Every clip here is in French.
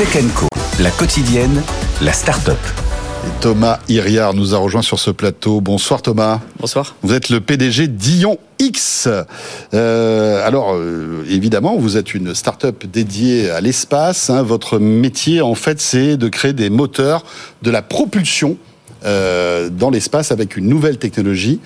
Tech Co, la quotidienne, la start-up. Et Thomas Iriard nous a rejoint sur ce plateau. Bonsoir Thomas. Bonsoir. Vous êtes le PDG d'Ion X. Euh, alors euh, évidemment, vous êtes une start-up dédiée à l'espace. hein. Votre métier, en fait, c'est de créer des moteurs de la propulsion euh, dans l'espace avec une nouvelle technologie.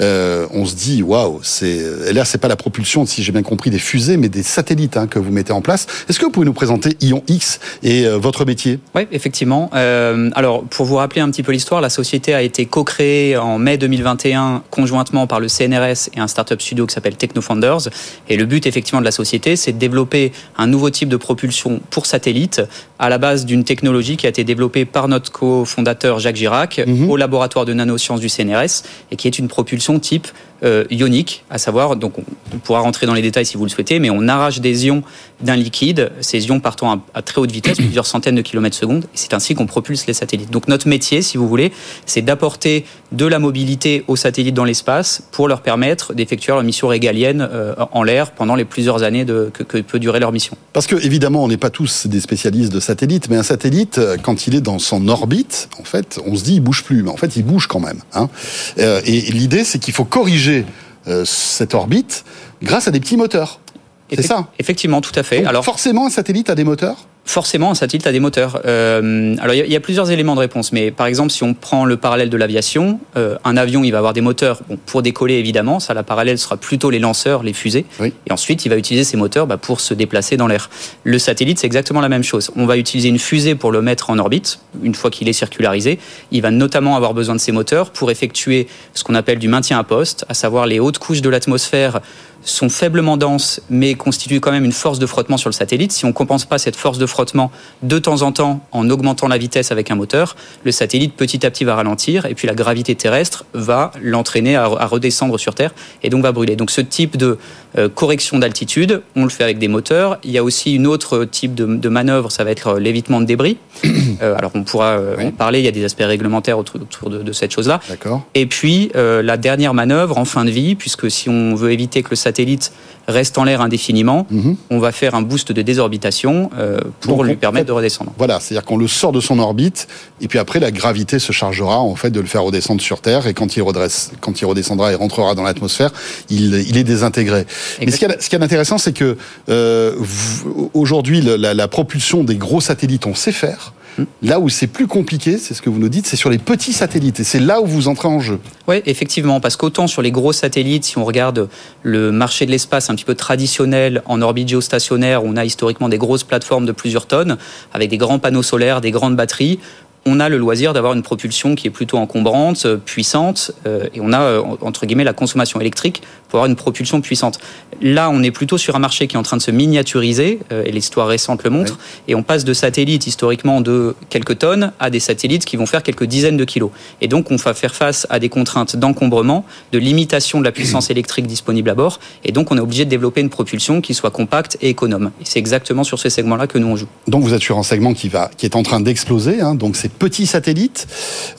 Euh, on se dit waouh, c'est là c'est pas la propulsion, si j'ai bien compris, des fusées, mais des satellites hein, que vous mettez en place. Est-ce que vous pouvez nous présenter Ion X et euh, votre métier? Oui, effectivement. Alors, pour vous rappeler un petit peu l'histoire, la société a été co-créée en mai 2021 conjointement par le CNRS et un startup studio qui s'appelle TechnoFounders. Et le but, effectivement, de la société, c'est de développer un nouveau type de propulsion pour satellite à la base d'une technologie qui a été développée par notre cofondateur Jacques Girac au laboratoire de nanosciences du CNRS et qui est une propulsion type euh, ionique, à savoir, donc on, pourra rentrer dans les détails si vous le souhaitez, mais on arrache des ions d'un liquide, ces ions partant à, très haute vitesse, plusieurs centaines de kilomètres secondes, et c'est ainsi qu'on propulse les satellites. Donc notre métier, si vous voulez, c'est d'apporter de la mobilité aux satellites dans l'espace pour leur permettre d'effectuer leur mission régalienne euh, en l'air pendant les plusieurs années que peut durer leur mission. Parce que évidemment, on n'est pas tous des spécialistes de satellites, mais un satellite, euh, quand il est dans son orbite, en fait, on se dit il bouge plus, mais en fait, il bouge quand même. Hein. Euh, et l'idée, c'est qu'il faut corriger euh, cette orbite grâce à des petits moteurs. C'est ça. Effectivement, tout à fait. Donc, Alors forcément, un satellite a des moteurs. Forcément, un satellite a des moteurs. Euh, alors, il y, y a plusieurs éléments de réponse, mais par exemple, si on prend le parallèle de l'aviation, euh, un avion, il va avoir des moteurs bon, pour décoller, évidemment. Ça, la parallèle sera plutôt les lanceurs, les fusées. Oui. Et ensuite, il va utiliser ces moteurs bah, pour se déplacer dans l'air. Le satellite, c'est exactement la même chose. On va utiliser une fusée pour le mettre en orbite, une fois qu'il est circularisé. Il va notamment avoir besoin de ces moteurs pour effectuer ce qu'on appelle du maintien à poste, à savoir les hautes couches de l'atmosphère sont faiblement denses, mais constituent quand même une force de frottement sur le satellite. Si on compense pas cette force de frottement de temps en temps en augmentant la vitesse avec un moteur, le satellite petit à petit va ralentir et puis la gravité terrestre va l'entraîner à, à redescendre sur Terre et donc va brûler. Donc ce type de euh, correction d'altitude, on le fait avec des moteurs. Il y a aussi une autre type de, de manœuvre, ça va être euh, l'évitement de débris. Euh, alors on pourra euh, Oui. en parler, il y a des aspects réglementaires autour, autour de, de cette chose-là. D'accord. Et puis la dernière manœuvre en fin de vie, puisque si on veut éviter que le satellite reste en l'air indéfiniment, Mhm. on va faire un boost de désorbitation euh, pour Donc, lui permettre fait, de redescendre. Voilà, c'est-à-dire qu'on le sort de son orbite, et puis après la gravité se chargera en fait de le faire redescendre sur Terre, et quand il redresse, quand il redescendra et rentrera dans l'atmosphère, il, il est désintégré. Mais ce qu'il y a, ce a d'intéressant, c'est que euh, aujourd'hui la propulsion des gros satellites, on sait faire. Là où c'est plus compliqué, c'est ce que vous nous dites, c'est sur les petits satellites, et c'est là où vous entrez en jeu. Oui, effectivement, parce qu'autant sur les gros satellites, si on regarde le marché de l'espace un petit peu traditionnel en orbite géostationnaire, où on a historiquement des grosses plateformes de plusieurs tonnes, avec des grands panneaux solaires, des grandes batteries, on a le loisir d'avoir une propulsion qui est plutôt encombrante, euh, puissante, euh, et on a, euh, entre guillemets, la consommation électrique pour avoir une propulsion puissante. Là, on est plutôt sur un marché qui est en train de se miniaturiser, et l'histoire récente le montre, et on passe de satellites historiquement de quelques tonnes à des satellites qui vont faire quelques dizaines de kilos. Et donc, on va faire face à des contraintes d'encombrement, de limitation de la puissance électrique disponible à bord, et donc on est obligé de développer une propulsion qui soit compacte et économe. Et c'est exactement sur ce segment-là que nous on joue. Donc vous êtes sur un segment qui va, qui est en train d'exploser. Hein, donc ces petits satellites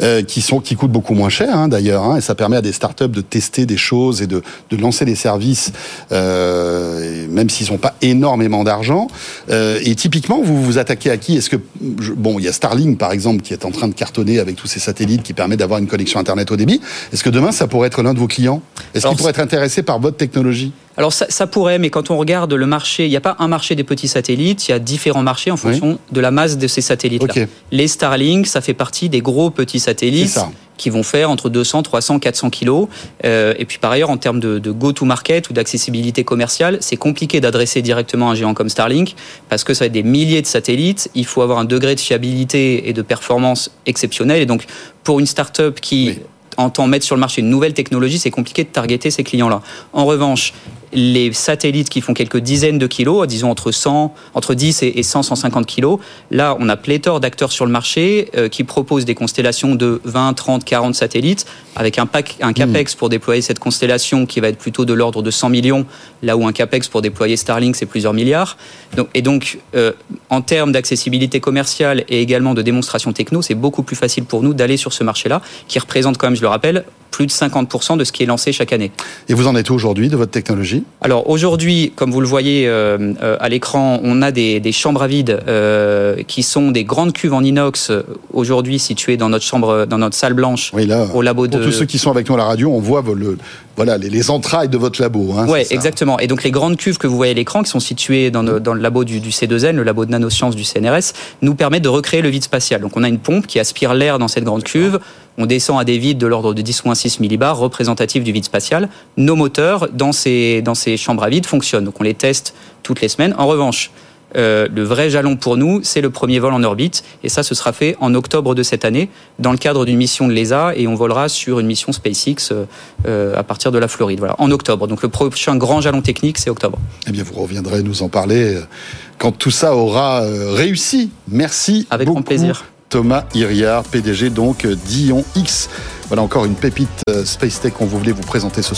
euh, qui sont, coûtent beaucoup moins cher hein, d'ailleurs, hein, et ça permet à des startups de tester des choses et de, lancer des services, euh, même s'ils n'ont pas énormément d'argent. Euh, et typiquement, vous vous attaquez à qui? Est-ce que bon, il y a Starlink par exemple qui est en train de cartonner avec tous ces satellites qui permet d'avoir une connexion internet au débit. Est-ce que demain ça pourrait être l'un de vos clients? Est-ce Alors, qu'il pourrait être intéressé par votre technologie? Alors ça, ça pourrait, mais quand on regarde le marché, il n'y a pas un marché des petits satellites, il y a différents marchés en fonction de la masse de ces satellites-là. Ok. Les Starlink, ça fait partie des gros petits satellites qui vont faire entre 200, 300, 400 kilos. Euh, et puis par ailleurs, en termes de, de go-to-market ou d'accessibilité commerciale, c'est compliqué d'adresser directement un géant comme Starlink parce que ça va être des milliers de satellites. Il faut avoir un degré de fiabilité et de performance exceptionnel. Et donc, pour une start-up qui Oui. Entend mettre sur le marché une nouvelle technologie, c'est compliqué de targeter ces clients-là. En revanche, les satellites qui font quelques dizaines de kilos, disons entre 100, entre 10 et et 100, 150 kilos, là, on a pléthore d'acteurs sur le marché euh, qui proposent des constellations de 20, 30, 40 satellites avec un, pack, un capex pour déployer cette constellation qui va être plutôt de l'ordre de 100 millions, là où un capex pour déployer Starlink, c'est plusieurs milliards. Donc, et donc, euh, en termes d'accessibilité commerciale et également de démonstration techno, c'est beaucoup plus facile pour nous d'aller sur ce marché-là, qui représente quand même, je le rappelle, plus de 50% de ce qui est lancé chaque année. Et vous en êtes où aujourd'hui de votre technologie? Alors aujourd'hui, comme vous le voyez euh, euh, à l'écran, on a des, des chambres à vide euh, qui sont des grandes cuves en inox aujourd'hui situées dans notre chambre, dans notre salle blanche Oui, là, au labo pour de. tous ceux qui sont avec nous à la radio, on voit le, voilà, les, les entrailles de votre labo. Hein, ça exactement. Et donc les grandes cuves que vous voyez à l'écran, qui sont situées dans, le- dans le labo du, du C2N, le labo de nanosciences du CNRS, nous permettent de recréer le vide spatial. Donc on a une pompe qui aspire l'air dans cette grande cuve. On descend à des vides de l'ordre de 10 ou 6 millibars, représentatifs du vide spatial. Nos moteurs dans ces, dans ces chambres à vide fonctionnent. Donc on les teste toutes les semaines. En revanche, euh, le vrai jalon pour nous, c'est le premier vol en orbite. Et ça, ce sera fait en octobre de cette année, dans le cadre d'une mission de l'ESA. Et on volera sur une mission SpaceX euh, euh, à partir de la Floride. Voilà, en octobre. Donc le prochain grand jalon technique, c'est octobre. Eh bien, vous reviendrez nous en parler quand tout ça aura réussi. Merci Avec beaucoup, grand plaisir. Thomas Iriard, PDG donc d'Ion X. Voilà encore une pépite euh, Space Tech qu'on voulait vous présenter ce soir.